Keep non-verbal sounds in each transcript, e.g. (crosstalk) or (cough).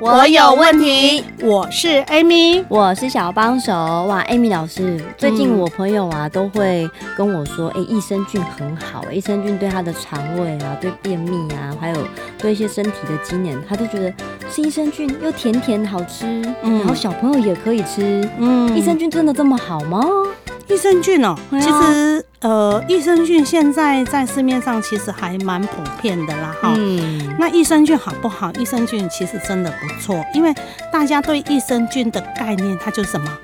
我有问题，我是 Amy，我是小帮手。哇，Amy 老师，最近我朋友啊都会跟我说，哎、欸，益生菌很好，益生菌对他的肠胃啊，对便秘啊，还有对一些身体的机能，他都觉得是益生菌又甜甜好吃，嗯，然后小朋友也可以吃，嗯，益生菌真的这么好吗？益生菌哦，其实呃，益生菌现在在市面上其实还蛮普遍的啦，哈。嗯。那益生菌好不好？益生菌其实真的不错，因为大家对益生菌的概念，它就是什么？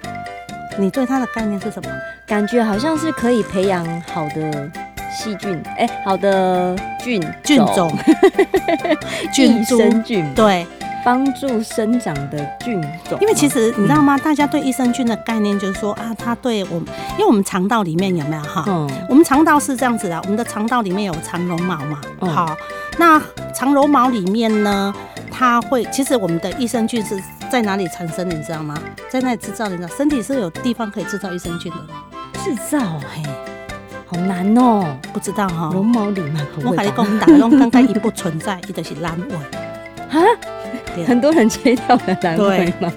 你对它的概念是什么？感觉好像是可以培养好的细菌，哎、欸，好的菌菌种，(laughs) 菌益生菌，对。帮助生长的菌种，因为其实你知道吗？大家对益生菌的概念就是说啊，它对我们，因为我们肠道里面有没有哈？嗯，我们肠道是这样子的，我们的肠道里面有肠绒毛嘛。好，那肠绒毛里面呢，它会，其实我们的益生菌是在哪里产生的？你知道吗？在那里制造的，你知道？身体是有地方可以制造益生菌的。制造？嘿，好难哦，不知道哈？绒毛里面，我跟你讲，打拢刚刚一不存在，一就是阑尾。(laughs) 哈？很多人切掉了阑尾嘛？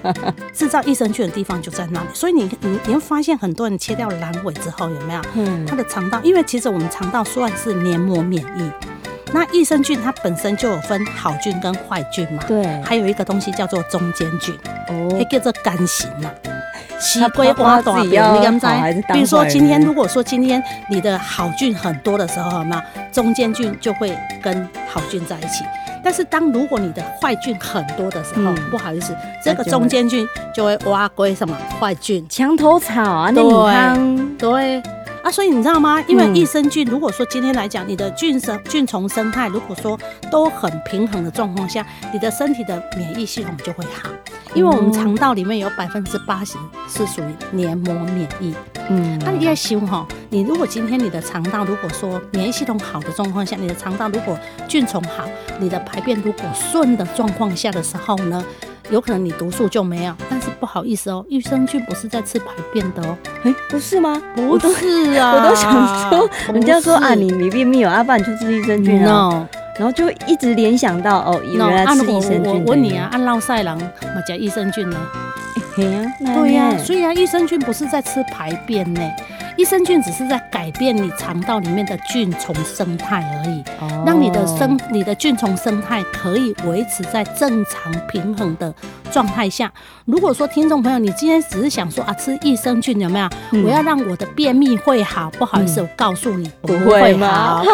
制造益生菌的地方就在那里，所以你你你会发现很多人切掉阑尾之后有没有？嗯，他的肠道，因为其实我们肠道算是黏膜免疫，那益生菌它本身就有分好菌跟坏菌嘛，对，还有一个东西叫做中间菌，哦，还叫做杆形呐，西龟挖大便，你？比如说今天如果说今天你的好菌很多的时候，有没有？中间菌就会跟好菌在一起。但是当如果你的坏菌很多的时候，嗯、不好意思，这个中间菌就会挖归什么坏菌，墙头草啊，对对。啊，所以你知道吗？因为益生菌，如果说今天来讲，你的菌生菌虫生态如果说都很平衡的状况下，你的身体的免疫系统就会好。因为我们肠道里面有百分之八十是属于黏膜免疫，嗯，那你要修哈，你如果今天你的肠道如果说免疫系统好的状况下，你的肠道如果菌虫好，你的排便如果顺的状况下的时候呢，有可能你毒素就没有。但是不好意思哦，益生菌不是在吃排便的哦，哎，不是吗？不是啊，(laughs) 我都想说，人家说啊，你你便秘有阿爸，你就吃益生菌啊。然后就一直联想到哦，原来吃益生菌。我问你啊，按烙赛郎嘛加益生菌呢？对呀，对呀，所以啊，益生菌不是在吃排便呢。益生菌只是在改变你肠道里面的菌虫生态而已，让你的生你的菌虫生态可以维持在正常平衡的状态下。如果说听众朋友，你今天只是想说啊，吃益生菌有没有？我要让我的便秘会好，不好意思，我告诉你不会好，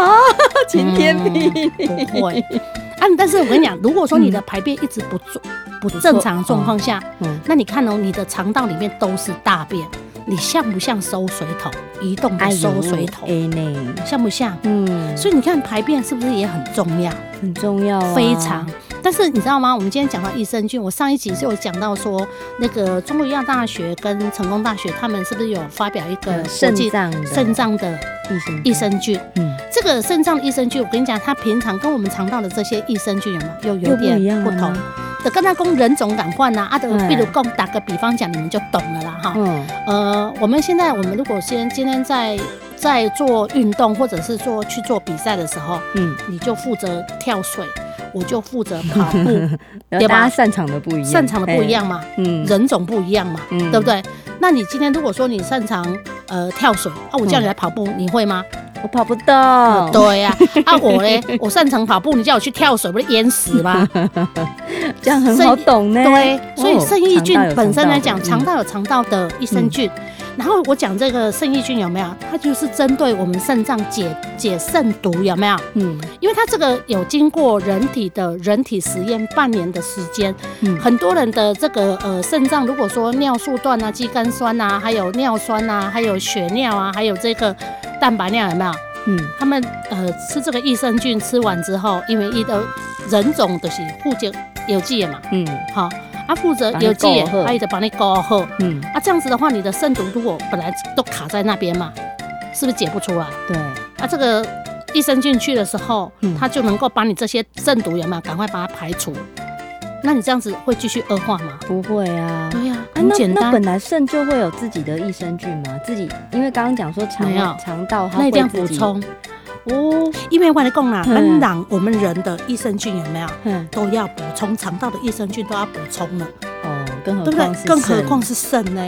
晴 (laughs) 天霹雳不会。啊，但是我跟你讲，如果说你的排便一直不正不正常状况下，嗯那你看哦，你的肠道里面都是大便。你像不像收水桶？移动的收水桶，像不像？嗯，所以你看排便是不是也很重要？很重要，非常。但是你知道吗？我们今天讲到益生菌，我上一集就有讲到说，那个中国医药大学跟成功大学，他们是不是有发表一个肾脏肾脏的益生益生菌？嗯，这个肾脏的益生菌，我跟你讲，它平常跟我们肠道的这些益生菌有没有又有点不同？的跟他讲人种感换呐，啊，的比如讲打个比方讲，你们就懂了啦哈。嗯。呃，我们现在我们如果先今天在在做运动或者是做去做比赛的时候，嗯，你就负责跳水，我就负责跑步，(laughs) 对吧？擅长的不一样，擅长的不一样嘛，嗯，人种不一样嘛，嗯，对不对？那你今天如果说你擅长呃跳水，啊，我叫你来跑步，你会吗？我跑不动。(laughs) 对呀，啊我呢，我擅长跑步，你叫我去跳水，不是淹死吗？(laughs) 这样很好懂呢。对，所以肾益菌本身来讲，肠道有肠道的益生菌。然后我讲这个肾益菌有没有？它就是针对我们肾脏解解肾毒有没有？嗯，因为它这个有经过人体的人体实验半年的时间，嗯，很多人的这个呃肾脏如果说尿素断啊、肌酐酸啊，还有尿酸啊，还有血尿啊，还有这个蛋白尿有没有？嗯，他们呃吃这个益生菌吃完之后，因为一的人种的是互结有机的嘛，嗯，好，啊负责有机的，他一直帮你搞好，嗯，啊这样子的话，你的肾毒如果本来都卡在那边嘛，是不是解不出来？对，啊这个益生菌去的时候，嗯它就能够把你这些肾毒有没有赶快把它排除？那你这样子会继续恶化吗？不会啊。对呀、啊，很简单。那，那本来肾就会有自己的益生菌吗？自己因为刚刚讲说肠肠道它会那一定要补充哦。因为我跟你讲啦，本来我们人的益生菌有没有？嗯，都要补充，肠道的益生菌都要补充了。哦，更何况对不对？更何况是肾呢？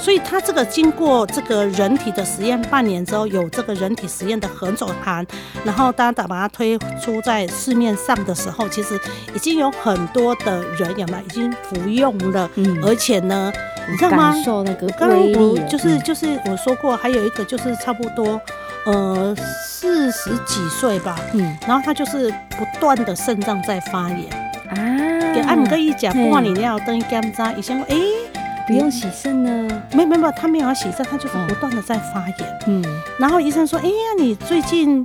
所以它这个经过这个人体的实验半年之后，有这个人体实验的横走函，然后大家把它推出在市面上的时候，其实已经有很多的人有没有已经服用了？嗯，而且呢，你知道吗？感受那个刚刚我就是就是我说过，还有一个就是差不多呃四十几岁吧，嗯，然后他就是不断的肾脏在发炎啊，给按摩一讲，不管你要登检查，医生说哎。不用洗肾呢？没有没有，他没有要洗肾，他就是不断的在发炎。嗯，然后医生说：“哎呀，你最近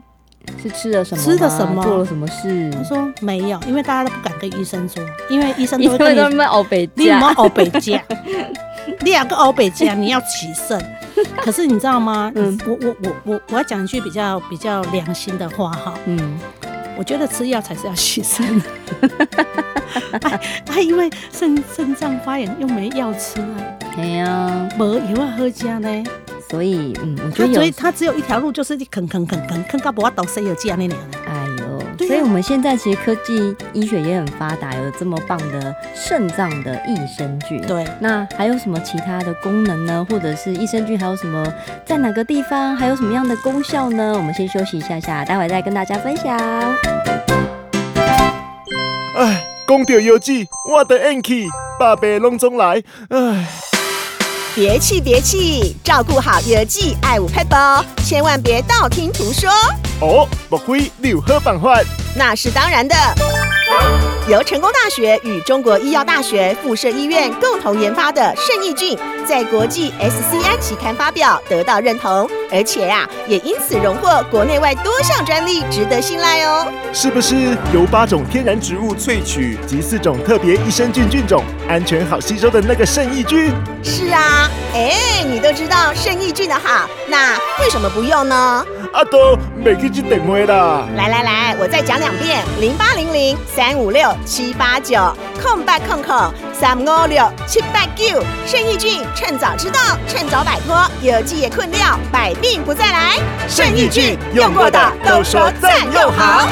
是吃了什么？吃了什么？做了什么事？”他说：“没有，因为大家都不敢跟医生说，因为医生都会 (laughs) 跟你们欧北，你有没有欧北加？(laughs) 你两个欧北加，你要洗肾。(laughs) 可是你知道吗？嗯，我我我我我要讲一句比较比较良心的话哈。嗯。我觉得吃药才是要牺牲的，(laughs) 哎，因为肾肾脏发炎又没药吃啊，哎呀，没有啊，喝家呢，所以嗯，我觉得所以他只有一条路，就是你啃啃啃啃啃到不要倒谁有这样那样。所以我们现在其实科技医学也很发达，有这么棒的肾脏的益生菌。对，那还有什么其他的功能呢？或者是益生菌还有什么在哪个地方还有什么样的功效呢？我们先休息一下下，待会再跟大家分享。哎，讲到药剂，我的运气，百病拢总来。哎，别气别气，照顾好药剂爱护撇步，千万别道听途说。哦，莫非你有好办法？那是当然的。由成功大学与中国医药大学附设医院共同研发的肾益菌，在国际 SCI 期刊发表，得到认同，而且呀、啊，也因此荣获国内外多项专利，值得信赖哦。是不是由八种天然植物萃取及四种特别益生菌菌种，安全好吸收的那个肾益菌？是啊，哎，你都知道肾益菌的好，那为什么不用呢？阿多，没去接电话啦。来来来，我再讲两遍：零八零零三五六七八九空八空空三五六七八九。肾益菌，趁早知道，趁早摆脱有机也困掉，百病不再来。肾益菌用过的都说赞又好。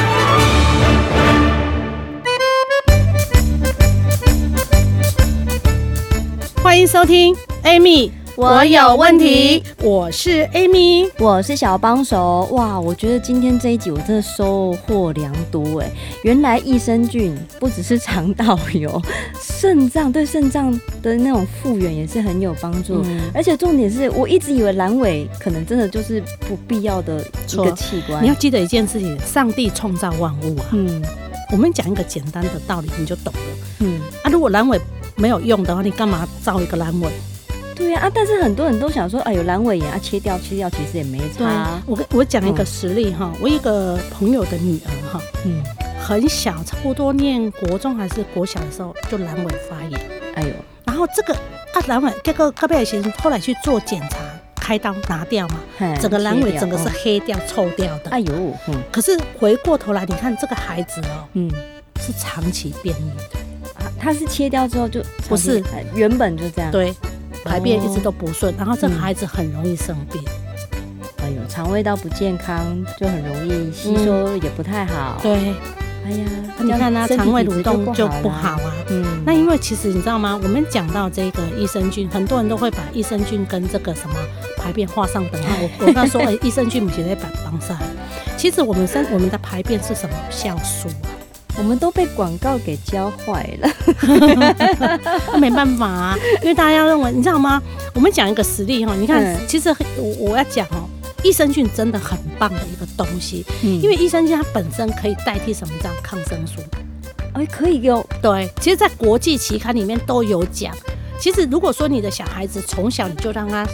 欢迎收听 Amy。我有问题，我是 Amy，我是小帮手。哇，我觉得今天这一集我真的收获良多哎！原来益生菌不只是肠道有，(laughs) 肾脏对肾脏的那种复原也是很有帮助。嗯、而且重点是我一直以为阑尾可能真的就是不必要的一个器官。你要记得一件事情：上帝创造万物啊。嗯，我们讲一个简单的道理，你就懂了。嗯，啊，如果阑尾没有用的话，你干嘛造一个阑尾？对呀啊，但是很多人都想说，哎，有阑尾炎啊，切掉切掉，其实也没差。啊、我我讲一个实例哈，嗯、我一个朋友的女儿哈，嗯，很小，差不多念国中还是国小的时候就阑尾发炎，哎呦，然后这个啊阑尾这个隔壁先生后来去做检查，开刀拿掉嘛，整个阑尾整个是黑掉、嗯、臭掉的，哎呦，嗯，可是回过头来你看这个孩子哦，嗯，是长期便秘的，啊，他是切掉之后就不是。原本就这样，对。排便一直都不顺，然后这个孩子很容易生病。哎呦，肠胃道不健康，就很容易吸收也不太好。对，哎呀，你看他肠胃蠕动就不好啊。嗯，那因为其实你知道吗？我们讲到这个益生菌，很多人都会把益生菌跟这个什么排便画上等号。(laughs) 我我刚说，哎，益生菌不是在帮帮上。其实我们身我们的排便是什么酵素啊？我们都被广告给教坏了，那 (laughs) 没办法啊，因为大家认为，你知道吗？我们讲一个实例哈，你看，嗯、其实我我要讲哦，益生菌真的很棒的一个东西，嗯、因为益生菌它本身可以代替什么样抗生素？哎，可以用。对，其实，在国际期刊里面都有讲。其实，如果说你的小孩子从小你就让他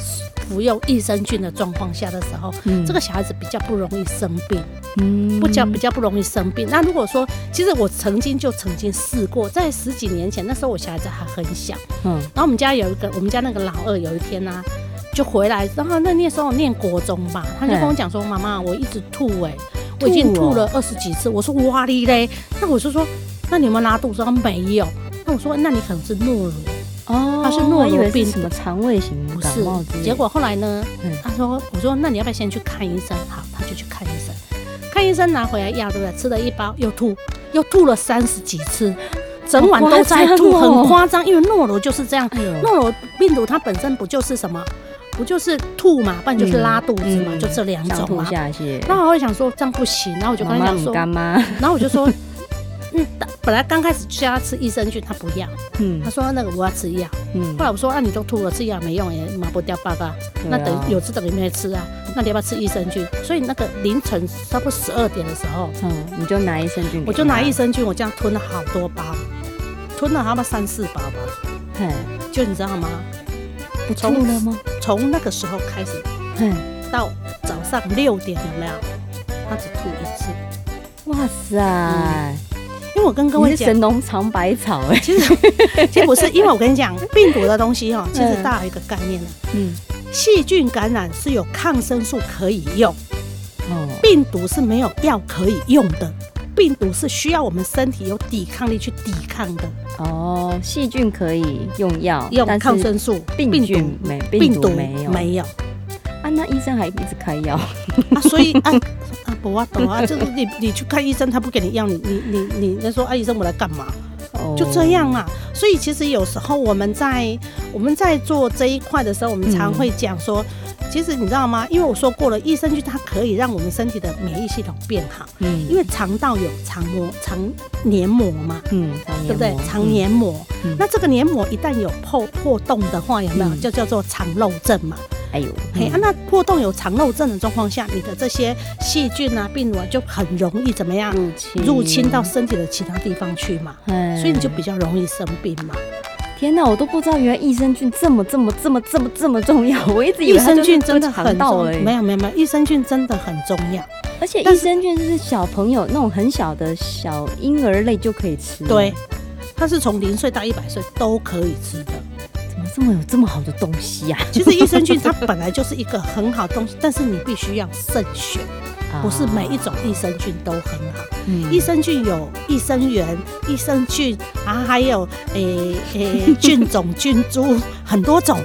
服用益生菌的状况下的时候，嗯这个小孩子比较不容易生病，嗯不较比较不容易生病。那如果说，其实我曾经就曾经试过，在十几年前，那时候我小孩子还很小，嗯然后我们家有一个，我们家那个老二有一天呢、啊，就回来，然后那那时候我念国中吧，他就跟我讲说：“妈妈，我一直吐哎、我已经吐了二十几次。”我说：“哇哩嘞！”那我就说：“那你有没有拉肚子？”他说没有。那我说：“那你可能是诺如。”哦，他是诺如病什么肠胃型不是感冒之类，结果后来呢嗯？他说：“我说那你要不要先去看医生？”好，他就去看医生。看医生拿回来药，对不对？吃了一包又吐，又吐了三十几次，整晚都在吐，很夸张。因为诺如就是这样，诺如病毒它本身不就是什么？不就是吐嘛，不然就是拉肚子嘛，嗯就这两种嘛。下泻。那我会想说这样不行，然后我就跟他讲说，干妈，然后我就说，嗯，本来刚开始叫他吃益生菌，他不要，嗯他说那个我要吃药。嗯后来我说，那、啊、你都吐了，吃药没用也麻不掉爸爸，对啊那等于有吃等于没吃啊。那你要不要吃益生菌？所以那个凌晨差不多十二点的时候，嗯，你就拿益生菌，我就拿益生菌，我这样吞了好多包，吞了差不多三四包吧。嘿，就你知道吗？不吐了吗？从那个时候开始嘿，到早上六点有没有？他只吐一次。哇塞，因为我跟各位讲，神农尝百草 (laughs) 哎，其实其实不是，因为我跟你讲，病毒的东西哈，(laughs) 其实大家有一个概念呢，嗯，细菌感染是有抗生素可以用，哦，病毒是没有药可以用的，病毒是需要我们身体有抵抗力去抵抗的，哦，细菌可以用药，用抗生素，病菌没病毒病毒没有。没有。啊，那医生还一直开药，啊，所以啊 (laughs) 啊不啊懂啊，就是 (laughs) 你你去看医生，他不给你药，你你你你那说啊医生我来干嘛？哦就这样啊。所以其实有时候我们在我们在做这一块的时候，我们常会讲说，其实你知道吗？因为我说过了，益生菌它可以让我们身体的免疫系统变好，嗯因为肠道有肠膜、肠黏膜嘛。嗯，对不对？肠黏膜，嗯那这个黏膜一旦有破破洞的话，有没有嗯就叫做肠漏症嘛？哎呦，嘿、啊，那破洞有肠漏症的状况下，你的这些细菌啊、病毒啊就很容易怎么样入侵入侵到身体的其他地方去嘛，哎所以你就比较容易生病嘛。天哪，我都不知道原来益生菌这么这么这么这么这么重要，我一直以益为益生菌真的很重要，没有没有没有，益生菌真的很重要。而且益生菌就是小朋友那种很小的小婴儿类就可以吃，对，它是从零岁到一百岁都可以吃的。怎么这么有这么好的东西呀、(laughs) 其实益生菌它本来就是一个很好的东西，但是你必须要慎选，啊？不是每一种益生菌都很好。嗯益生菌有益生元、益生菌，然后还有诶诶菌种、菌株很多种。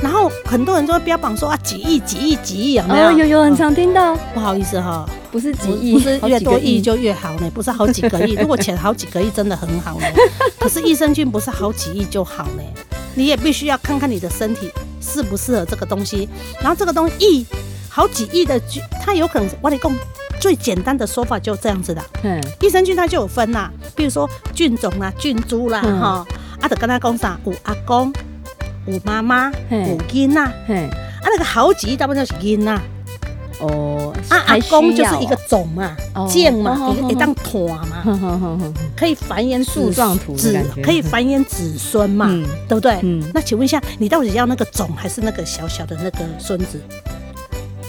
然后很多人都会标榜说啊几亿、几亿、几亿，有没有？哦，有有很常听到，不好意思哈，不是几不亿，不是越多亿就越好呢，不是好几个亿。如果钱好几个亿真的很好呢，可是益生菌不是好几亿就好呢，你也必须要看看你的身体适不适合这个东西。然后这个东西亿好几亿的菌，它有可能我跟你讲最简单的说法就这样子的。嗯益生菌它就有分啦，比如说菌种啦、菌株啦，嗯。哈、啊，得跟他讲啥，有阿公，有妈妈，嘿。有囡仔，啊，嘿，那个好几亿大部分都是囡仔，哦，啊，阿公就是一个种嘛哦，剑嘛，一个一当团嘛，(laughs) 可以繁衍树子状图子可以繁衍子孙嘛，嗯。对不对？嗯。那请问一下，你到底要那个种还是那个小小的那个孙子？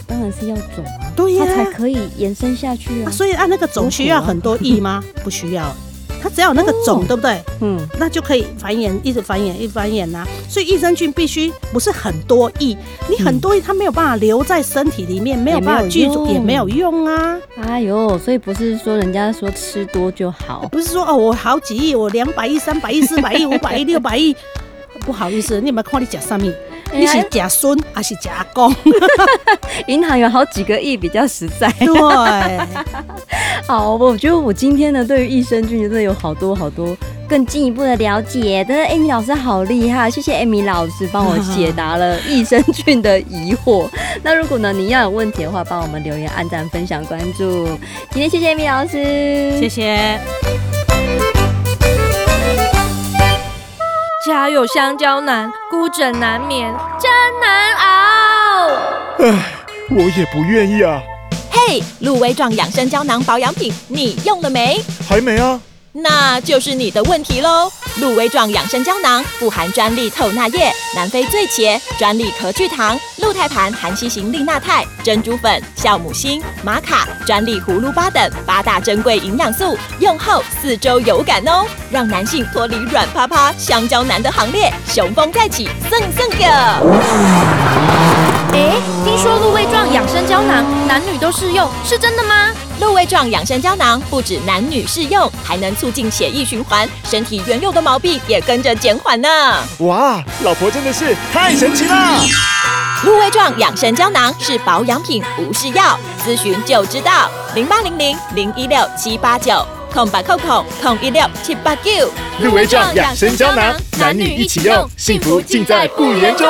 当然是要种啊，对呀。它才可以延伸下去啊，啊。所以按那个种需要很多亿吗？不需要，它只要有那个种，哦对不对？嗯，那就可以繁衍，一直繁衍，一直繁衍呐、所以益生菌必须不是很多亿，你很多亿它没有办法留在身体里面，没有办法聚住，也没有用啊。哎呦，所以不是说人家说吃多就好，(laughs) 不是说哦，我好几亿，我两百亿、三百亿、四百亿、五百亿、六百亿，不好意思，你有没有看你吃什么？哎你是假孙还是吃阿公？(laughs) 银行有好几个亿比较实在。对，(laughs) 好，我觉得我今天呢，对于益生菌真的有好多好多更进一步的了解。但是艾米老师好厉害，谢谢艾米老师帮我解答了益生菌的疑惑。那如果呢，你要有问题的话，帮我们留言、按赞、分享、关注。今天谢谢艾米老师，谢谢。家有香蕉难，孤枕难眠，真难熬。唉，我也不愿意啊，嘿，鹿威壮养生胶囊保养品，你用了没？还没啊。那就是你的问题喽。鹿威壮养生胶囊富含专利透钠液、南非醉茄、专利壳聚糖、鹿胎盘含硒型利钠肽、珍珠粉、酵母锌、玛卡、专利葫芦巴等八大珍贵营养素，用后四周有感哦，让男性脱离软趴趴香蕉男的行列，雄风再起，蹭蹭的。哎，听说鹿威壮养生胶囊男女都适用，是真的吗？鹿胃状养生胶囊不止男女适用，还能促进血液循环，身体原有的毛病也跟着减缓呢。哇，老婆真的是太神奇了！鹿胃状养生胶囊是保养品，不是药，咨询就知道。零八零零零一六七八九空八空空空一六七八九。鹿胃状养生胶囊，男女一起用，幸福尽在不言中。